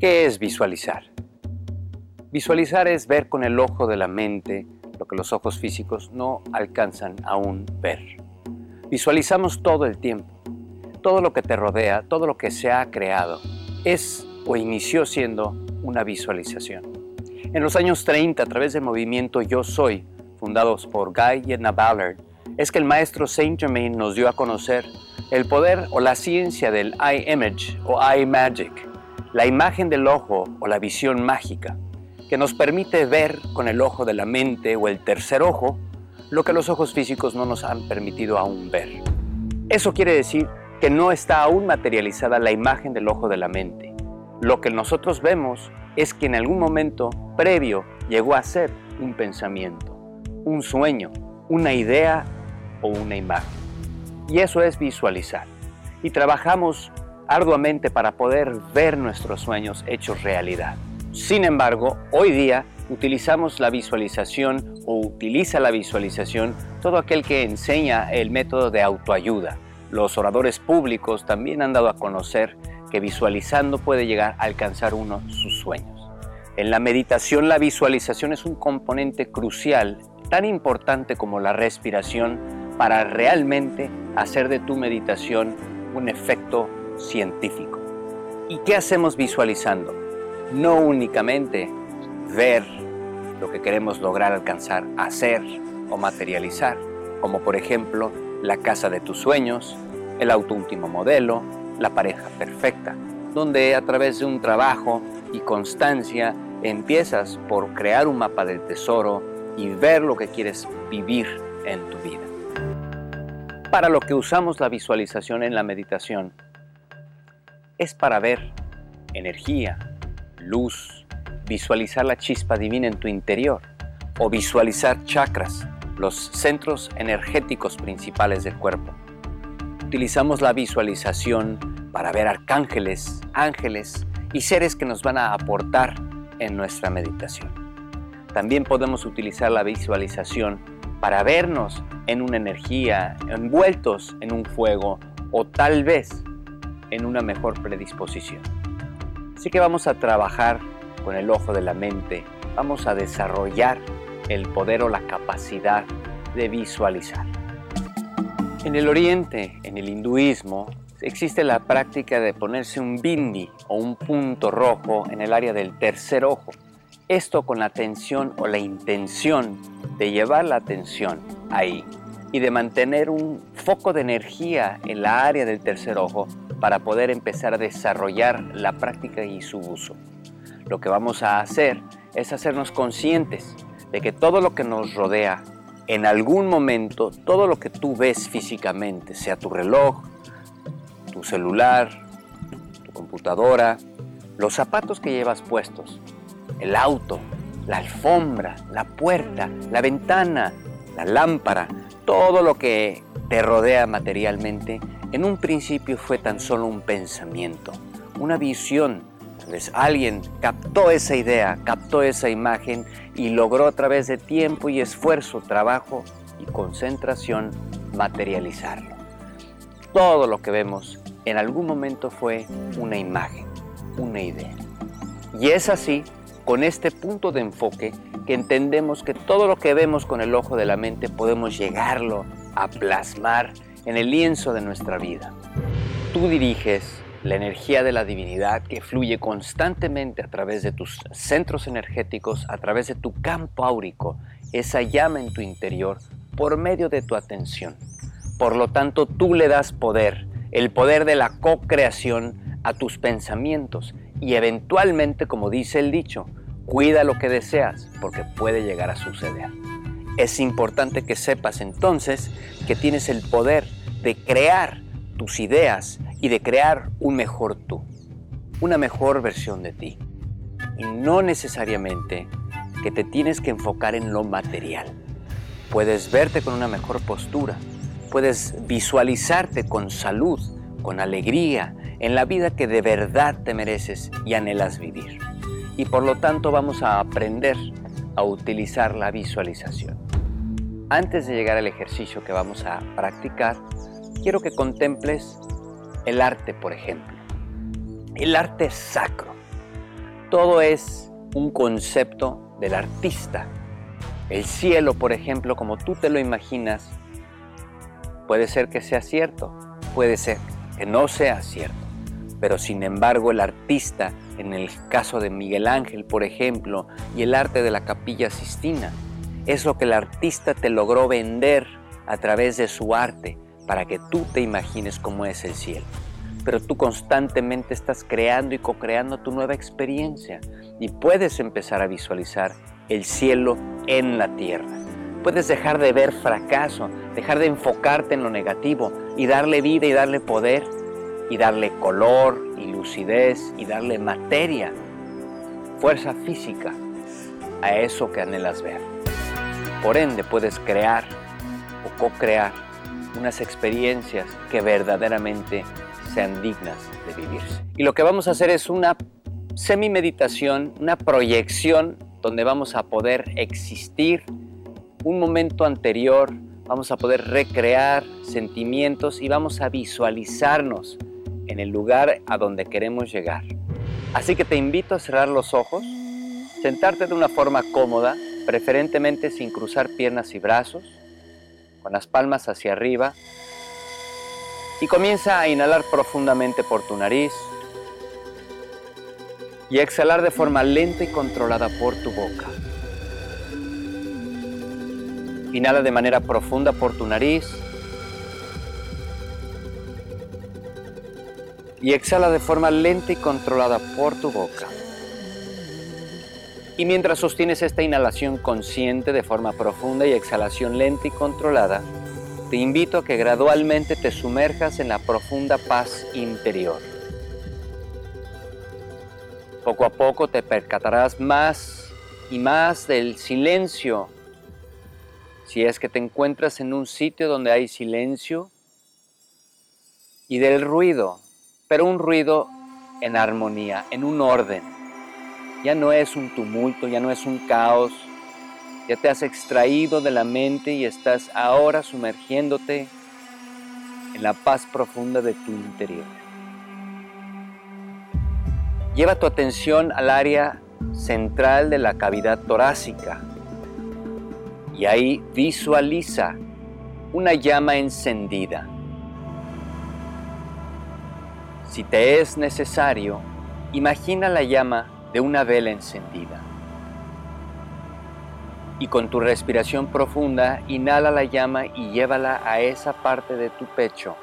¿Qué es visualizar? Visualizar es ver con el ojo de la mente lo que los ojos físicos no alcanzan aún ver. Visualizamos todo el tiempo. Todo lo que te rodea, todo lo que se ha creado, es o inició siendo una visualización. En los años 30, a través del movimiento Yo Soy, fundados por Guy y Edna Ballard, es que el maestro Saint Germain nos dio a conocer el poder o la ciencia del eye image o eye magic, la imagen del ojo o la visión mágica, que nos permite ver con el ojo de la mente o el tercer ojo lo que los ojos físicos no nos han permitido aún ver. Eso quiere decir que no está aún materializada la imagen del ojo de la mente. Lo que nosotros vemos es que en algún momento previo llegó a ser un pensamiento, un sueño, una idea o una imagen. Y eso es visualizar. Y trabajamos arduamente para poder ver nuestros sueños hechos realidad. Sin embargo, hoy día utilizamos la visualización o utiliza la visualización todo aquel que enseña el método de autoayuda. Los oradores públicos también han dado a conocer que visualizando puede llegar a alcanzar uno sus sueños. En la meditación la visualización es un componente crucial, tan importante como la respiración, para realmente hacer de tu meditación un efecto científico. ¿Y qué hacemos visualizando? No únicamente ver lo que queremos lograr alcanzar, hacer o materializar, como por ejemplo la casa de tus sueños, el auto último modelo, la pareja perfecta, donde a través de un trabajo y constancia empiezas por crear un mapa del tesoro y ver lo que quieres vivir en tu vida. Para lo que usamos la visualización en la meditación es para ver energía, luz, visualizar la chispa divina en tu interior o visualizar chakras, los centros energéticos principales del cuerpo. Utilizamos la visualización para ver arcángeles, ángeles y seres que nos van a aportar en nuestra meditación. También podemos utilizar la visualización para vernos en una energía, envueltos en un fuego o tal vez en una mejor predisposición. Así que vamos a trabajar con el ojo de la mente, vamos a desarrollar el poder o la capacidad de visualizar. En el oriente, en el hinduismo, existe la práctica de ponerse un bindi o un punto rojo en el área del tercer ojo. Esto con la atención o la intención de llevar la atención ahí y de mantener un foco de energía en la área del tercer ojo para poder empezar a desarrollar la práctica y su uso. Lo que vamos a hacer es hacernos conscientes de que todo lo que nos rodea en algún momento todo lo que tú ves físicamente, sea tu reloj, tu celular, tu computadora, los zapatos que llevas puestos, el auto, la alfombra, la puerta, la ventana, la lámpara, todo lo que te rodea materialmente, en un principio fue tan solo un pensamiento, una visión alguien captó esa idea, captó esa imagen y logró a través de tiempo y esfuerzo, trabajo y concentración materializarlo. Todo lo que vemos en algún momento fue una imagen, una idea. Y es así, con este punto de enfoque, que entendemos que todo lo que vemos con el ojo de la mente podemos llegarlo a plasmar en el lienzo de nuestra vida. Tú diriges la energía de la divinidad que fluye constantemente a través de tus centros energéticos, a través de tu campo áurico, esa llama en tu interior, por medio de tu atención. Por lo tanto, tú le das poder, el poder de la co-creación a tus pensamientos y eventualmente, como dice el dicho, cuida lo que deseas porque puede llegar a suceder. Es importante que sepas entonces que tienes el poder de crear tus ideas y de crear un mejor tú, una mejor versión de ti. Y no necesariamente que te tienes que enfocar en lo material. Puedes verte con una mejor postura, puedes visualizarte con salud, con alegría, en la vida que de verdad te mereces y anhelas vivir. Y por lo tanto vamos a aprender a utilizar la visualización. Antes de llegar al ejercicio que vamos a practicar, quiero que contemples el arte, por ejemplo. El arte es sacro. Todo es un concepto del artista. El cielo, por ejemplo, como tú te lo imaginas, puede ser que sea cierto, puede ser que no sea cierto. Pero sin embargo el artista, en el caso de Miguel Ángel, por ejemplo, y el arte de la capilla Sistina, es lo que el artista te logró vender a través de su arte para que tú te imagines cómo es el cielo. Pero tú constantemente estás creando y co-creando tu nueva experiencia y puedes empezar a visualizar el cielo en la tierra. Puedes dejar de ver fracaso, dejar de enfocarte en lo negativo y darle vida y darle poder y darle color y lucidez y darle materia, fuerza física a eso que anhelas ver. Por ende puedes crear o co-crear unas experiencias que verdaderamente sean dignas de vivirse. Y lo que vamos a hacer es una semi-meditación, una proyección donde vamos a poder existir un momento anterior, vamos a poder recrear sentimientos y vamos a visualizarnos en el lugar a donde queremos llegar. Así que te invito a cerrar los ojos, sentarte de una forma cómoda, preferentemente sin cruzar piernas y brazos, con las palmas hacia arriba, y comienza a inhalar profundamente por tu nariz y a exhalar de forma lenta y controlada por tu boca. Inhala de manera profunda por tu nariz y exhala de forma lenta y controlada por tu boca. Y mientras sostienes esta inhalación consciente de forma profunda y exhalación lenta y controlada, te invito a que gradualmente te sumerjas en la profunda paz interior. Poco a poco te percatarás más y más del silencio. Si es que te encuentras en un sitio donde hay silencio y del ruido pero un ruido en armonía, en un orden. Ya no es un tumulto, ya no es un caos, ya te has extraído de la mente y estás ahora sumergiéndote en la paz profunda de tu interior. Lleva tu atención al área central de la cavidad torácica y ahí visualiza una llama encendida si te es necesario, imagina la llama de una vela encendida. Y con tu respiración profunda, inhala la llama y llévala a esa parte de tu pecho.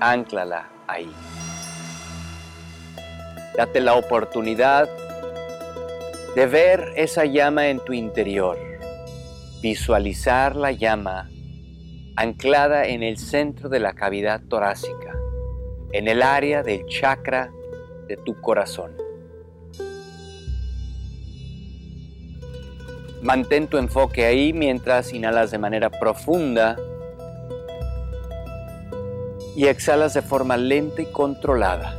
Ánclala ahí. Date la oportunidad de ver esa llama en tu interior. Visualizar la llama anclada en el centro de la cavidad torácica en el área del chakra de tu corazón. Mantén tu enfoque ahí mientras inhalas de manera profunda y exhalas de forma lenta y controlada.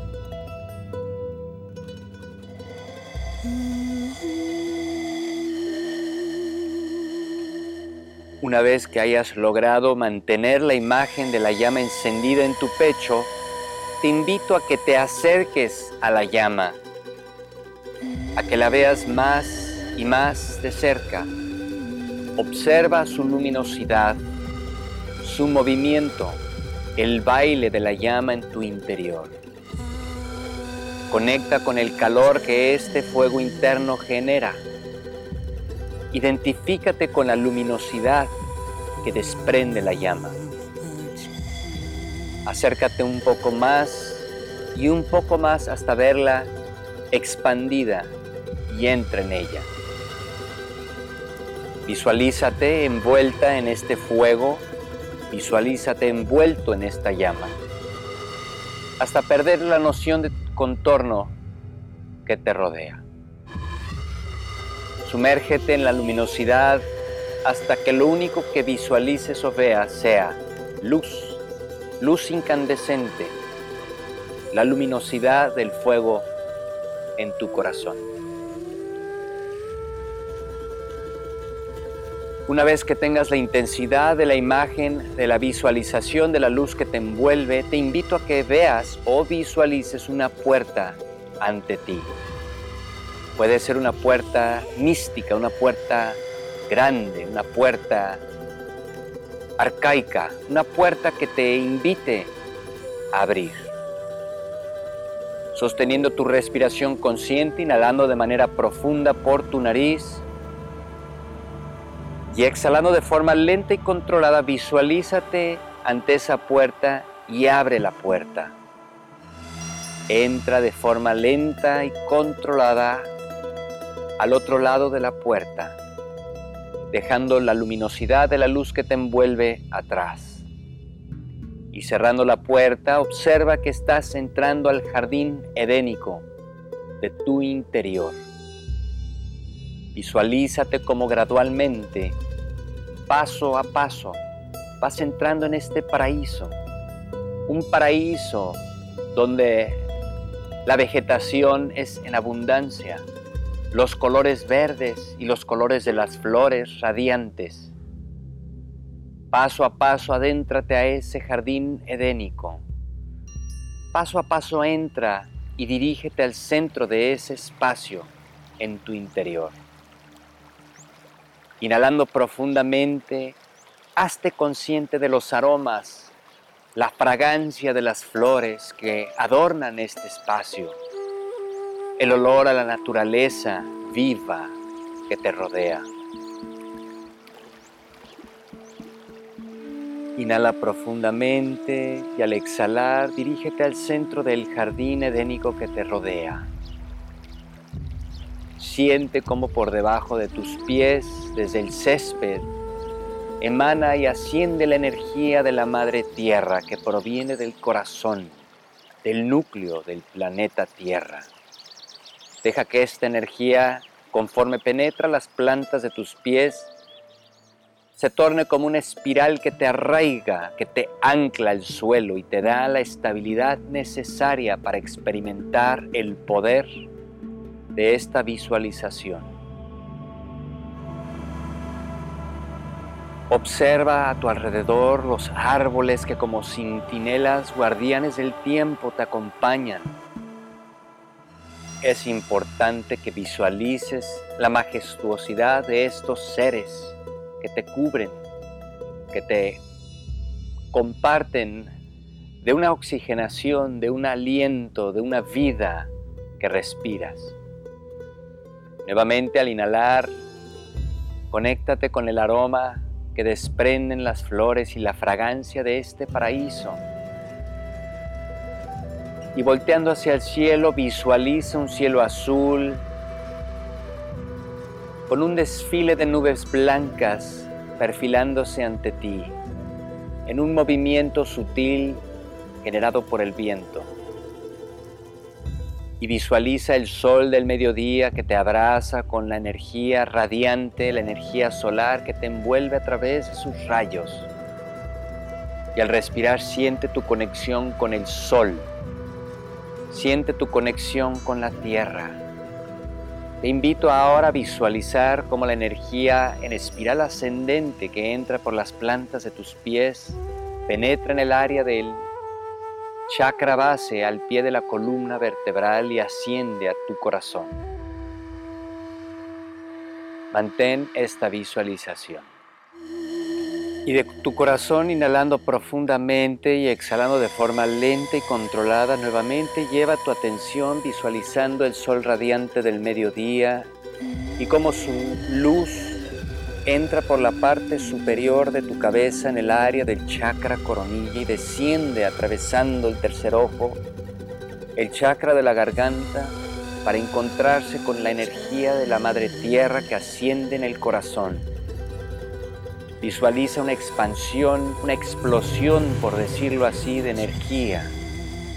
Una vez que hayas logrado mantener la imagen de la llama encendida en tu pecho, te invito a que te acerques a la llama, a que la veas más y más de cerca. Observa su luminosidad, su movimiento, el baile de la llama en tu interior. Conecta con el calor que este fuego interno genera. Identifícate con la luminosidad que desprende la llama. Acércate un poco más y un poco más hasta verla expandida y entra en ella. Visualízate envuelta en este fuego, visualízate envuelto en esta llama, hasta perder la noción de contorno que te rodea. Sumérgete en la luminosidad hasta que lo único que visualices o veas sea luz luz incandescente, la luminosidad del fuego en tu corazón. Una vez que tengas la intensidad de la imagen, de la visualización de la luz que te envuelve, te invito a que veas o visualices una puerta ante ti. Puede ser una puerta mística, una puerta grande, una puerta arcaica, una puerta que te invite a abrir. Sosteniendo tu respiración consciente, inhalando de manera profunda por tu nariz y exhalando de forma lenta y controlada, visualízate ante esa puerta y abre la puerta. Entra de forma lenta y controlada al otro lado de la puerta, dejando la luminosidad de la luz que te envuelve atrás. Y cerrando la puerta, observa que estás entrando al jardín edénico de tu interior. Visualízate como gradualmente, paso a paso, vas entrando en este paraíso. Un paraíso donde la vegetación es en abundancia, los colores verdes y los colores de las flores radiantes. Paso a paso adéntrate a ese jardín edénico. Paso a paso entra y dirígete al centro de ese espacio en tu interior. Inhalando profundamente, hazte consciente de los aromas, la fragancia de las flores que adornan este espacio el olor a la naturaleza viva que te rodea. Inhala profundamente y al exhalar dirígete al centro del jardín edénico que te rodea. Siente como por debajo de tus pies, desde el césped, emana y asciende la energía de la Madre Tierra que proviene del corazón, del núcleo del planeta Tierra. Deja que esta energía, conforme penetra las plantas de tus pies, se torne como una espiral que te arraiga, que te ancla al suelo y te da la estabilidad necesaria para experimentar el poder de esta visualización. Observa a tu alrededor los árboles que como centinelas guardianes del tiempo te acompañan es importante que visualices la majestuosidad de estos seres que te cubren, que te comparten de una oxigenación, de un aliento, de una vida que respiras. Nuevamente al inhalar, conéctate con el aroma que desprenden las flores y la fragancia de este paraíso y volteando hacia el cielo visualiza un cielo azul con un desfile de nubes blancas perfilándose ante ti en un movimiento sutil generado por el viento. Y visualiza el sol del mediodía que te abraza con la energía radiante, la energía solar que te envuelve a través de sus rayos. Y al respirar siente tu conexión con el sol Siente tu conexión con la tierra. Te invito ahora a visualizar cómo la energía en espiral ascendente que entra por las plantas de tus pies penetra en el área del chakra base al pie de la columna vertebral y asciende a tu corazón. Mantén esta visualización y de tu corazón inhalando profundamente y exhalando de forma lenta y controlada nuevamente lleva tu atención visualizando el sol radiante del mediodía y cómo su luz entra por la parte superior de tu cabeza en el área del chakra coronilla y desciende atravesando el tercer ojo, el chakra de la garganta, para encontrarse con la energía de la madre tierra que asciende en el corazón Visualiza una expansión, una explosión, por decirlo así, de energía.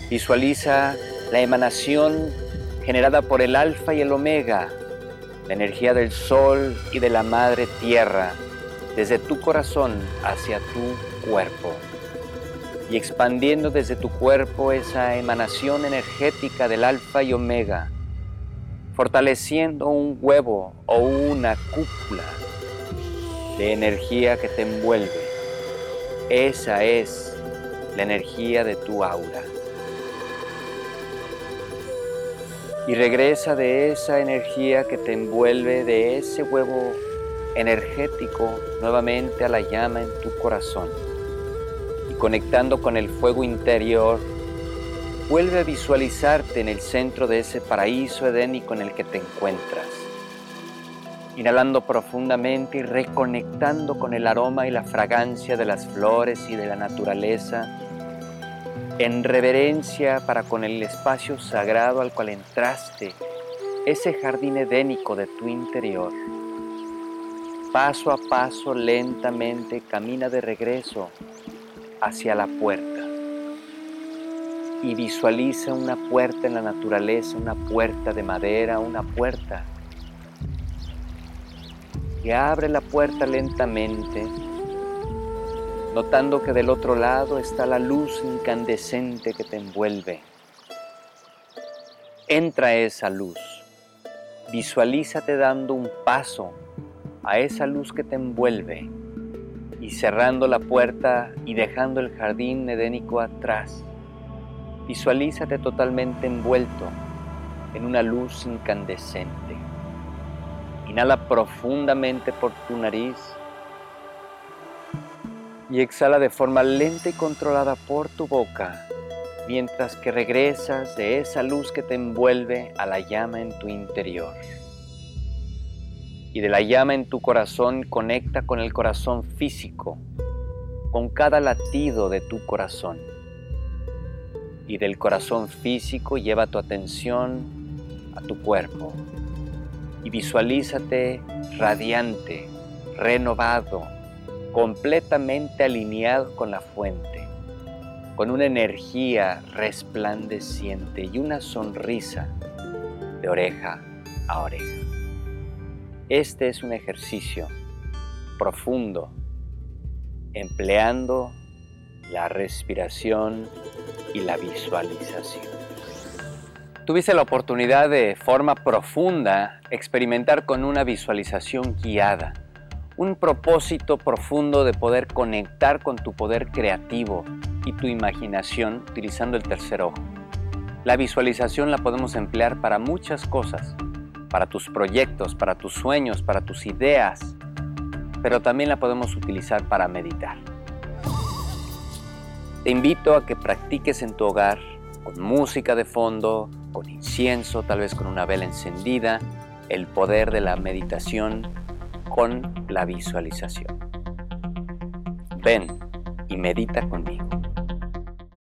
Visualiza la emanación generada por el alfa y el omega, la energía del sol y de la madre tierra, desde tu corazón hacia tu cuerpo. Y expandiendo desde tu cuerpo esa emanación energética del alfa y omega, fortaleciendo un huevo o una cúpula de energía que te envuelve. Esa es la energía de tu aura. Y regresa de esa energía que te envuelve, de ese huevo energético, nuevamente a la llama en tu corazón. Y conectando con el fuego interior, vuelve a visualizarte en el centro de ese paraíso edénico en el que te encuentras. Inhalando profundamente y reconectando con el aroma y la fragancia de las flores y de la naturaleza en reverencia para con el espacio sagrado al cual entraste, ese jardín edénico de tu interior. Paso a paso, lentamente, camina de regreso hacia la puerta y visualiza una puerta en la naturaleza, una puerta de madera, una puerta. Y abre la puerta lentamente notando que del otro lado está la luz incandescente que te envuelve. Entra esa luz, visualízate dando un paso a esa luz que te envuelve y cerrando la puerta y dejando el jardín edénico atrás. Visualízate totalmente envuelto en una luz incandescente. Inhala profundamente por tu nariz y exhala de forma lenta y controlada por tu boca mientras que regresas de esa luz que te envuelve a la llama en tu interior. Y de la llama en tu corazón conecta con el corazón físico, con cada latido de tu corazón. Y del corazón físico lleva tu atención a tu cuerpo y visualízate radiante, renovado, completamente alineado con la fuente, con una energía resplandeciente y una sonrisa de oreja a oreja. Este es un ejercicio profundo, empleando la respiración y la visualización. Tuviste la oportunidad de forma profunda experimentar con una visualización guiada un propósito profundo de poder conectar con tu poder creativo y tu imaginación utilizando el tercer ojo. La visualización la podemos emplear para muchas cosas, para tus proyectos, para tus sueños, para tus ideas, pero también la podemos utilizar para meditar. Te invito a que practiques en tu hogar con música de fondo, con incienso, tal vez con una vela encendida, el poder de la meditación con la visualización. Ven y medita conmigo.